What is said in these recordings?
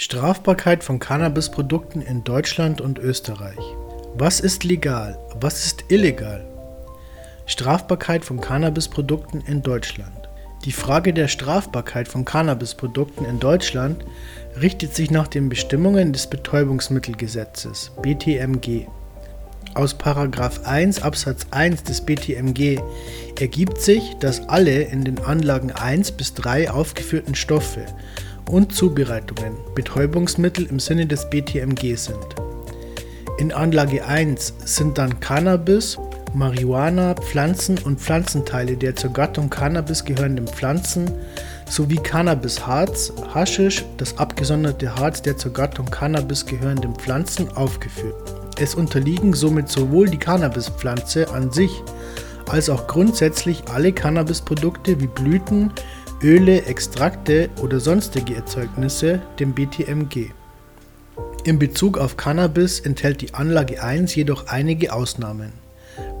Strafbarkeit von Cannabisprodukten in Deutschland und Österreich. Was ist legal? Was ist illegal? Strafbarkeit von Cannabisprodukten in Deutschland. Die Frage der Strafbarkeit von Cannabisprodukten in Deutschland richtet sich nach den Bestimmungen des Betäubungsmittelgesetzes BTMG. Aus 1 Absatz 1 des BTMG ergibt sich, dass alle in den Anlagen 1 bis 3 aufgeführten Stoffe und Zubereitungen Betäubungsmittel im Sinne des BTMG sind. In Anlage 1 sind dann Cannabis, Marihuana, Pflanzen und Pflanzenteile der zur Gattung Cannabis gehörenden Pflanzen sowie Cannabisharz, Haschisch, das abgesonderte Harz der zur Gattung Cannabis gehörenden Pflanzen aufgeführt. Es unterliegen somit sowohl die Cannabispflanze an sich als auch grundsätzlich alle Cannabisprodukte wie Blüten, Öle, Extrakte oder sonstige Erzeugnisse dem BTMG. In Bezug auf Cannabis enthält die Anlage 1 jedoch einige Ausnahmen,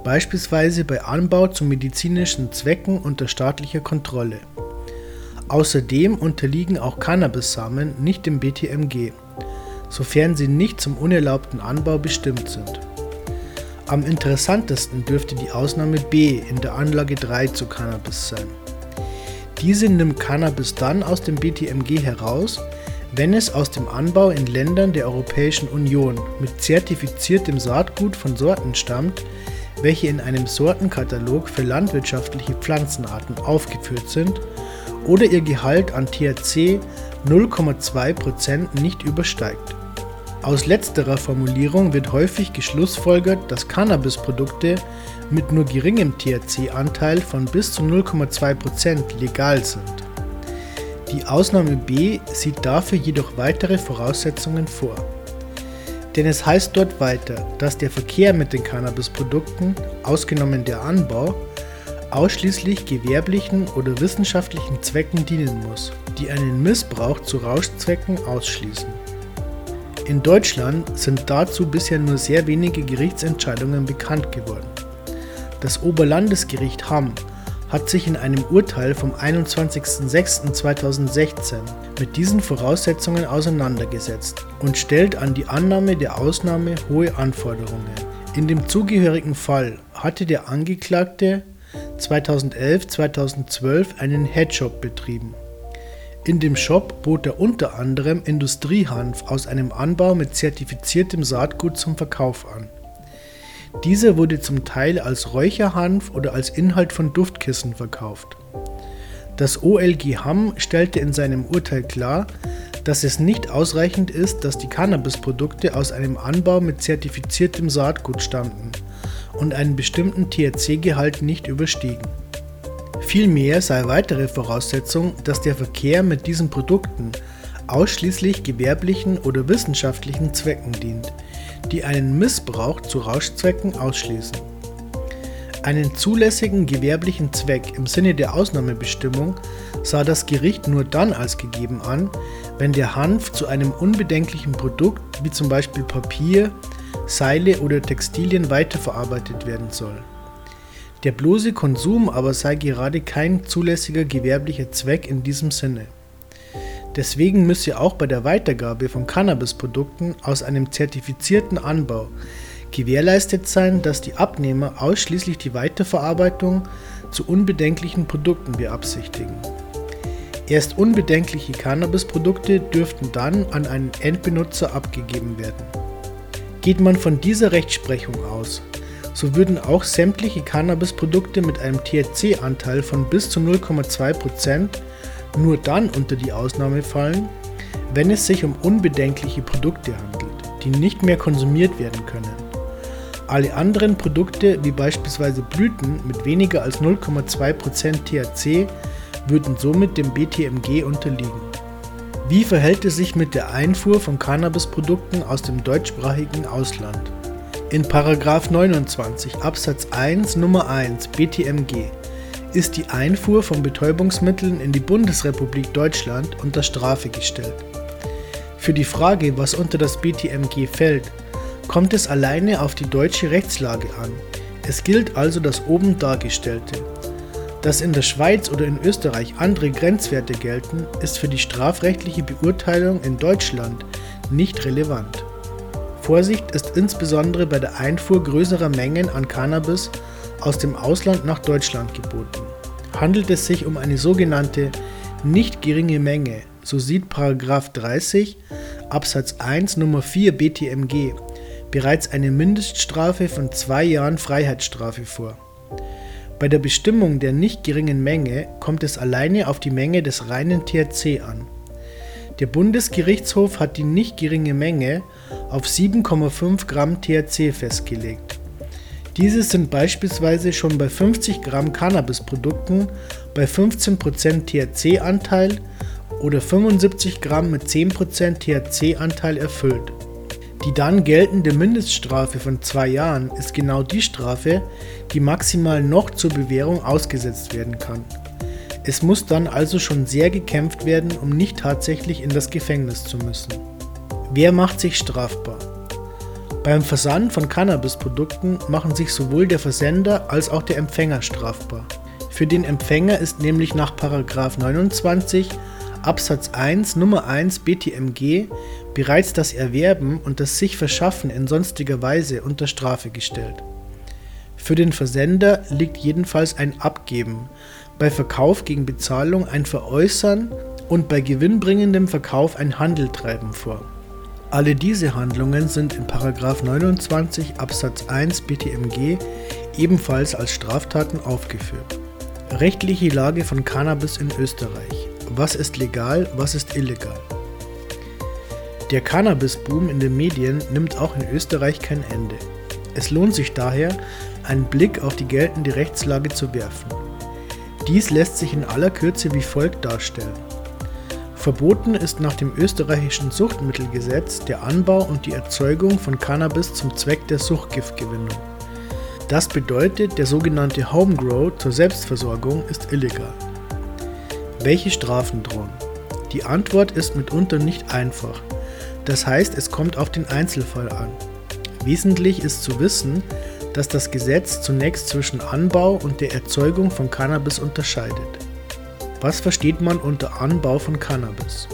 beispielsweise bei Anbau zu medizinischen Zwecken unter staatlicher Kontrolle. Außerdem unterliegen auch Cannabissamen nicht dem BTMG, sofern sie nicht zum unerlaubten Anbau bestimmt sind. Am interessantesten dürfte die Ausnahme B in der Anlage 3 zu Cannabis sein. Diese nimmt Cannabis dann aus dem BTMG heraus, wenn es aus dem Anbau in Ländern der Europäischen Union mit zertifiziertem Saatgut von Sorten stammt, welche in einem Sortenkatalog für landwirtschaftliche Pflanzenarten aufgeführt sind oder ihr Gehalt an THC 0,2% nicht übersteigt. Aus letzterer Formulierung wird häufig geschlussfolgert, dass Cannabisprodukte mit nur geringem THC-Anteil von bis zu 0,2% legal sind. Die Ausnahme B sieht dafür jedoch weitere Voraussetzungen vor. Denn es heißt dort weiter, dass der Verkehr mit den Cannabisprodukten, ausgenommen der Anbau, ausschließlich gewerblichen oder wissenschaftlichen Zwecken dienen muss, die einen Missbrauch zu Rauschzwecken ausschließen. In Deutschland sind dazu bisher nur sehr wenige Gerichtsentscheidungen bekannt geworden. Das Oberlandesgericht Hamm hat sich in einem Urteil vom 21.06.2016 mit diesen Voraussetzungen auseinandergesetzt und stellt an die Annahme der Ausnahme hohe Anforderungen. In dem zugehörigen Fall hatte der Angeklagte 2011-2012 einen Headshop betrieben. In dem Shop bot er unter anderem Industriehanf aus einem Anbau mit zertifiziertem Saatgut zum Verkauf an. Dieser wurde zum Teil als Räucherhanf oder als Inhalt von Duftkissen verkauft. Das OLG Hamm stellte in seinem Urteil klar, dass es nicht ausreichend ist, dass die Cannabisprodukte aus einem Anbau mit zertifiziertem Saatgut stammten und einen bestimmten THC-Gehalt nicht überstiegen. Vielmehr sei weitere Voraussetzung, dass der Verkehr mit diesen Produkten ausschließlich gewerblichen oder wissenschaftlichen Zwecken dient, die einen Missbrauch zu Rauschzwecken ausschließen. Einen zulässigen gewerblichen Zweck im Sinne der Ausnahmebestimmung sah das Gericht nur dann als gegeben an, wenn der Hanf zu einem unbedenklichen Produkt wie zum Beispiel Papier, Seile oder Textilien weiterverarbeitet werden soll. Der bloße Konsum aber sei gerade kein zulässiger gewerblicher Zweck in diesem Sinne. Deswegen müsse auch bei der Weitergabe von Cannabisprodukten aus einem zertifizierten Anbau gewährleistet sein, dass die Abnehmer ausschließlich die Weiterverarbeitung zu unbedenklichen Produkten beabsichtigen. Erst unbedenkliche Cannabisprodukte dürften dann an einen Endbenutzer abgegeben werden. Geht man von dieser Rechtsprechung aus, so würden auch sämtliche Cannabisprodukte mit einem THC-Anteil von bis zu 0,2% nur dann unter die Ausnahme fallen, wenn es sich um unbedenkliche Produkte handelt, die nicht mehr konsumiert werden können. Alle anderen Produkte, wie beispielsweise Blüten mit weniger als 0,2% THC, würden somit dem BTMG unterliegen. Wie verhält es sich mit der Einfuhr von Cannabisprodukten aus dem deutschsprachigen Ausland? In 29 Absatz 1 Nummer 1 BTMG ist die Einfuhr von Betäubungsmitteln in die Bundesrepublik Deutschland unter Strafe gestellt. Für die Frage, was unter das BTMG fällt, kommt es alleine auf die deutsche Rechtslage an. Es gilt also das oben dargestellte. Dass in der Schweiz oder in Österreich andere Grenzwerte gelten, ist für die strafrechtliche Beurteilung in Deutschland nicht relevant. Vorsicht ist insbesondere bei der Einfuhr größerer Mengen an Cannabis aus dem Ausland nach Deutschland geboten. Handelt es sich um eine sogenannte nicht geringe Menge, so sieht 30 Absatz 1 Nummer 4 BTMG bereits eine Mindeststrafe von zwei Jahren Freiheitsstrafe vor. Bei der Bestimmung der nicht geringen Menge kommt es alleine auf die Menge des reinen THC an. Der Bundesgerichtshof hat die nicht geringe Menge auf 7,5 Gramm THC festgelegt. Diese sind beispielsweise schon bei 50 Gramm Cannabisprodukten bei 15% THC-Anteil oder 75 Gramm mit 10% THC-Anteil erfüllt. Die dann geltende Mindeststrafe von zwei Jahren ist genau die Strafe, die maximal noch zur Bewährung ausgesetzt werden kann. Es muss dann also schon sehr gekämpft werden, um nicht tatsächlich in das Gefängnis zu müssen. Wer macht sich strafbar? Beim Versand von Cannabisprodukten machen sich sowohl der Versender als auch der Empfänger strafbar. Für den Empfänger ist nämlich nach 29 Absatz 1 Nummer 1 BTMG bereits das Erwerben und das sich Verschaffen in sonstiger Weise unter Strafe gestellt. Für den Versender liegt jedenfalls ein Abgeben, bei Verkauf gegen Bezahlung ein Veräußern und bei gewinnbringendem Verkauf ein Handel treiben vor. Alle diese Handlungen sind in 29 Absatz 1 BTMG ebenfalls als Straftaten aufgeführt. Rechtliche Lage von Cannabis in Österreich. Was ist legal, was ist illegal? Der Cannabis-Boom in den Medien nimmt auch in Österreich kein Ende. Es lohnt sich daher, einen Blick auf die geltende Rechtslage zu werfen. Dies lässt sich in aller Kürze wie folgt darstellen. Verboten ist nach dem österreichischen Suchtmittelgesetz der Anbau und die Erzeugung von Cannabis zum Zweck der Suchtgiftgewinnung. Das bedeutet, der sogenannte Homegrow zur Selbstversorgung ist illegal. Welche Strafen drohen? Die Antwort ist mitunter nicht einfach. Das heißt, es kommt auf den Einzelfall an. Wesentlich ist zu wissen, dass das Gesetz zunächst zwischen Anbau und der Erzeugung von Cannabis unterscheidet. Was versteht man unter Anbau von Cannabis?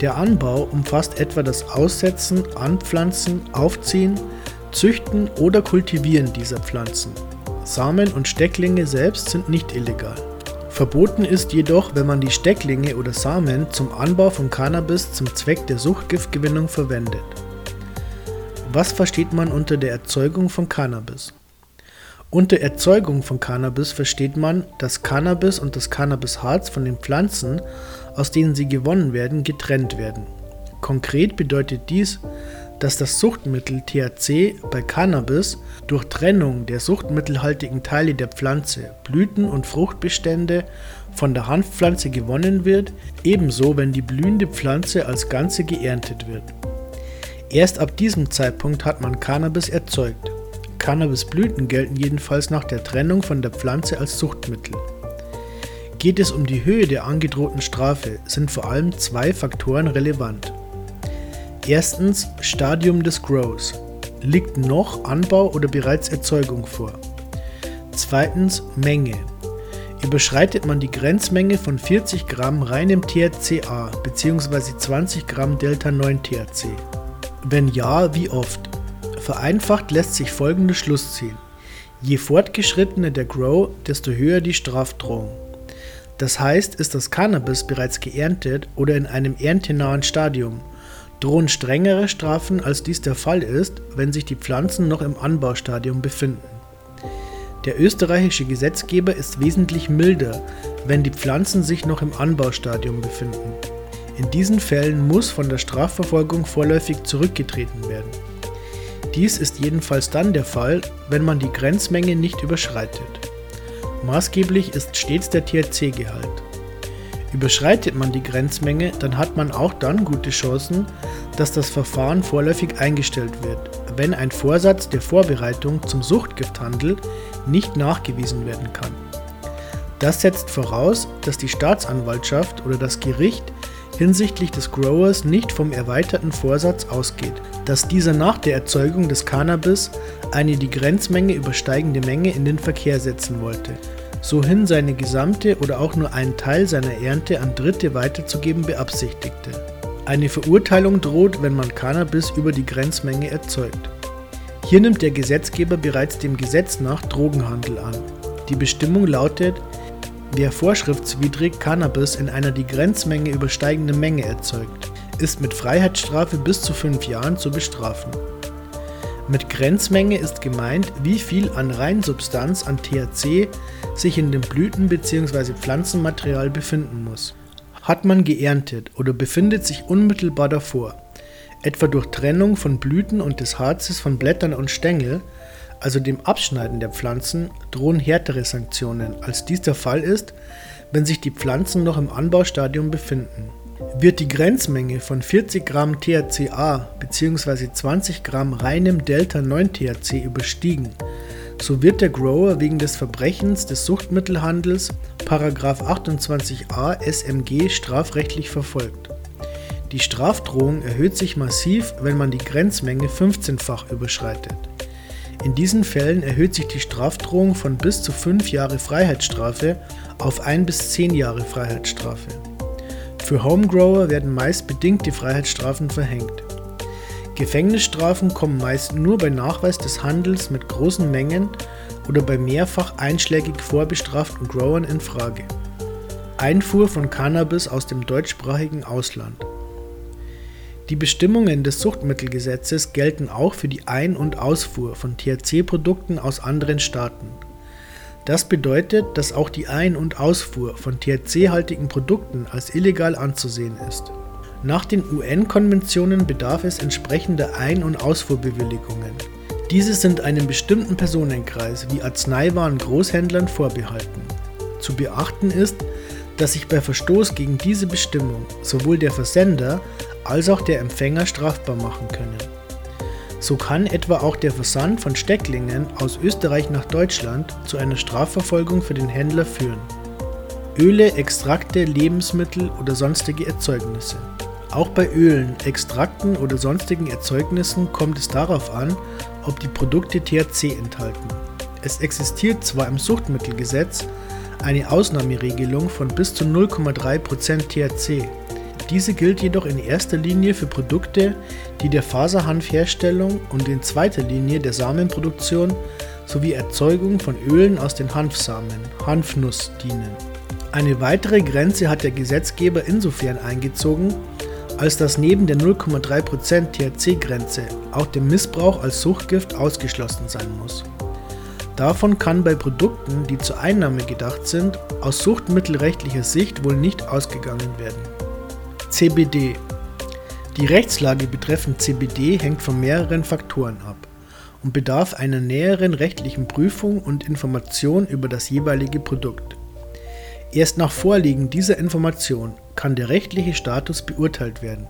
Der Anbau umfasst etwa das Aussetzen, Anpflanzen, Aufziehen, Züchten oder Kultivieren dieser Pflanzen. Samen und Stecklinge selbst sind nicht illegal. Verboten ist jedoch, wenn man die Stecklinge oder Samen zum Anbau von Cannabis zum Zweck der Suchtgiftgewinnung verwendet. Was versteht man unter der Erzeugung von Cannabis? Unter Erzeugung von Cannabis versteht man, dass Cannabis und das Cannabisharz von den Pflanzen, aus denen sie gewonnen werden, getrennt werden. Konkret bedeutet dies, dass das Suchtmittel THC bei Cannabis durch Trennung der suchtmittelhaltigen Teile der Pflanze, Blüten und Fruchtbestände von der Hanfpflanze gewonnen wird, ebenso wenn die blühende Pflanze als Ganze geerntet wird. Erst ab diesem Zeitpunkt hat man Cannabis erzeugt. Cannabisblüten gelten jedenfalls nach der Trennung von der Pflanze als Suchtmittel. Geht es um die Höhe der angedrohten Strafe, sind vor allem zwei Faktoren relevant. Erstens Stadium des Grows. Liegt noch Anbau oder bereits Erzeugung vor? Zweitens Menge. Überschreitet man die Grenzmenge von 40 Gramm reinem THCA bzw. 20 Gramm Delta-9-THC? Wenn ja, wie oft? Vereinfacht lässt sich folgendes Schluss ziehen. Je fortgeschrittener der Grow, desto höher die Strafdrohung. Das heißt, ist das Cannabis bereits geerntet oder in einem erntenahen Stadium, drohen strengere Strafen, als dies der Fall ist, wenn sich die Pflanzen noch im Anbaustadium befinden. Der österreichische Gesetzgeber ist wesentlich milder, wenn die Pflanzen sich noch im Anbaustadium befinden. In diesen Fällen muss von der Strafverfolgung vorläufig zurückgetreten werden. Dies ist jedenfalls dann der Fall, wenn man die Grenzmenge nicht überschreitet. Maßgeblich ist stets der THC-Gehalt. Überschreitet man die Grenzmenge, dann hat man auch dann gute Chancen, dass das Verfahren vorläufig eingestellt wird, wenn ein Vorsatz der Vorbereitung zum Suchtgifthandel nicht nachgewiesen werden kann. Das setzt voraus, dass die Staatsanwaltschaft oder das Gericht hinsichtlich des Growers nicht vom erweiterten Vorsatz ausgeht, dass dieser nach der Erzeugung des Cannabis eine die Grenzmenge übersteigende Menge in den Verkehr setzen wollte so hin seine gesamte oder auch nur einen Teil seiner Ernte an Dritte weiterzugeben beabsichtigte. Eine Verurteilung droht, wenn man Cannabis über die Grenzmenge erzeugt. Hier nimmt der Gesetzgeber bereits dem Gesetz nach Drogenhandel an. Die Bestimmung lautet, wer vorschriftswidrig Cannabis in einer die Grenzmenge übersteigenden Menge erzeugt, ist mit Freiheitsstrafe bis zu fünf Jahren zu bestrafen. Mit Grenzmenge ist gemeint, wie viel an Reinsubstanz an THC sich in dem Blüten- bzw. Pflanzenmaterial befinden muss. Hat man geerntet oder befindet sich unmittelbar davor, etwa durch Trennung von Blüten und des Harzes von Blättern und Stängel, also dem Abschneiden der Pflanzen, drohen härtere Sanktionen, als dies der Fall ist, wenn sich die Pflanzen noch im Anbaustadium befinden. Wird die Grenzmenge von 40 Gramm THCA bzw. 20 Gramm reinem Delta-9-THC überstiegen, so wird der Grower wegen des Verbrechens des Suchtmittelhandels § 28a SMG strafrechtlich verfolgt. Die Strafdrohung erhöht sich massiv, wenn man die Grenzmenge 15-fach überschreitet. In diesen Fällen erhöht sich die Strafdrohung von bis zu 5 Jahre Freiheitsstrafe auf 1 bis 10 Jahre Freiheitsstrafe. Für Homegrower werden meist bedingte Freiheitsstrafen verhängt. Gefängnisstrafen kommen meist nur bei Nachweis des Handels mit großen Mengen oder bei mehrfach einschlägig vorbestraften Growern in Frage. Einfuhr von Cannabis aus dem deutschsprachigen Ausland. Die Bestimmungen des Suchtmittelgesetzes gelten auch für die Ein- und Ausfuhr von THC-Produkten aus anderen Staaten. Das bedeutet, dass auch die Ein- und Ausfuhr von THC-haltigen Produkten als illegal anzusehen ist. Nach den UN-Konventionen bedarf es entsprechender Ein- und Ausfuhrbewilligungen. Diese sind einem bestimmten Personenkreis wie Arzneiwaren-Großhändlern vorbehalten. Zu beachten ist, dass sich bei Verstoß gegen diese Bestimmung sowohl der Versender als auch der Empfänger strafbar machen können. So kann etwa auch der Versand von Stecklingen aus Österreich nach Deutschland zu einer Strafverfolgung für den Händler führen. Öle, Extrakte, Lebensmittel oder sonstige Erzeugnisse. Auch bei Ölen, Extrakten oder sonstigen Erzeugnissen kommt es darauf an, ob die Produkte THC enthalten. Es existiert zwar im Suchtmittelgesetz eine Ausnahmeregelung von bis zu 0,3% THC, diese gilt jedoch in erster Linie für Produkte, die der Faserhanfherstellung und in zweiter Linie der Samenproduktion sowie Erzeugung von Ölen aus den Hanfsamen (Hanfnuss) dienen. Eine weitere Grenze hat der Gesetzgeber insofern eingezogen, als dass neben der 0,3% THC-Grenze auch der Missbrauch als Suchtgift ausgeschlossen sein muss. Davon kann bei Produkten, die zur Einnahme gedacht sind, aus suchtmittelrechtlicher Sicht wohl nicht ausgegangen werden CBD Die Rechtslage betreffend CBD hängt von mehreren Faktoren ab und bedarf einer näheren rechtlichen Prüfung und Information über das jeweilige Produkt. Erst nach Vorliegen dieser Information kann der rechtliche Status beurteilt werden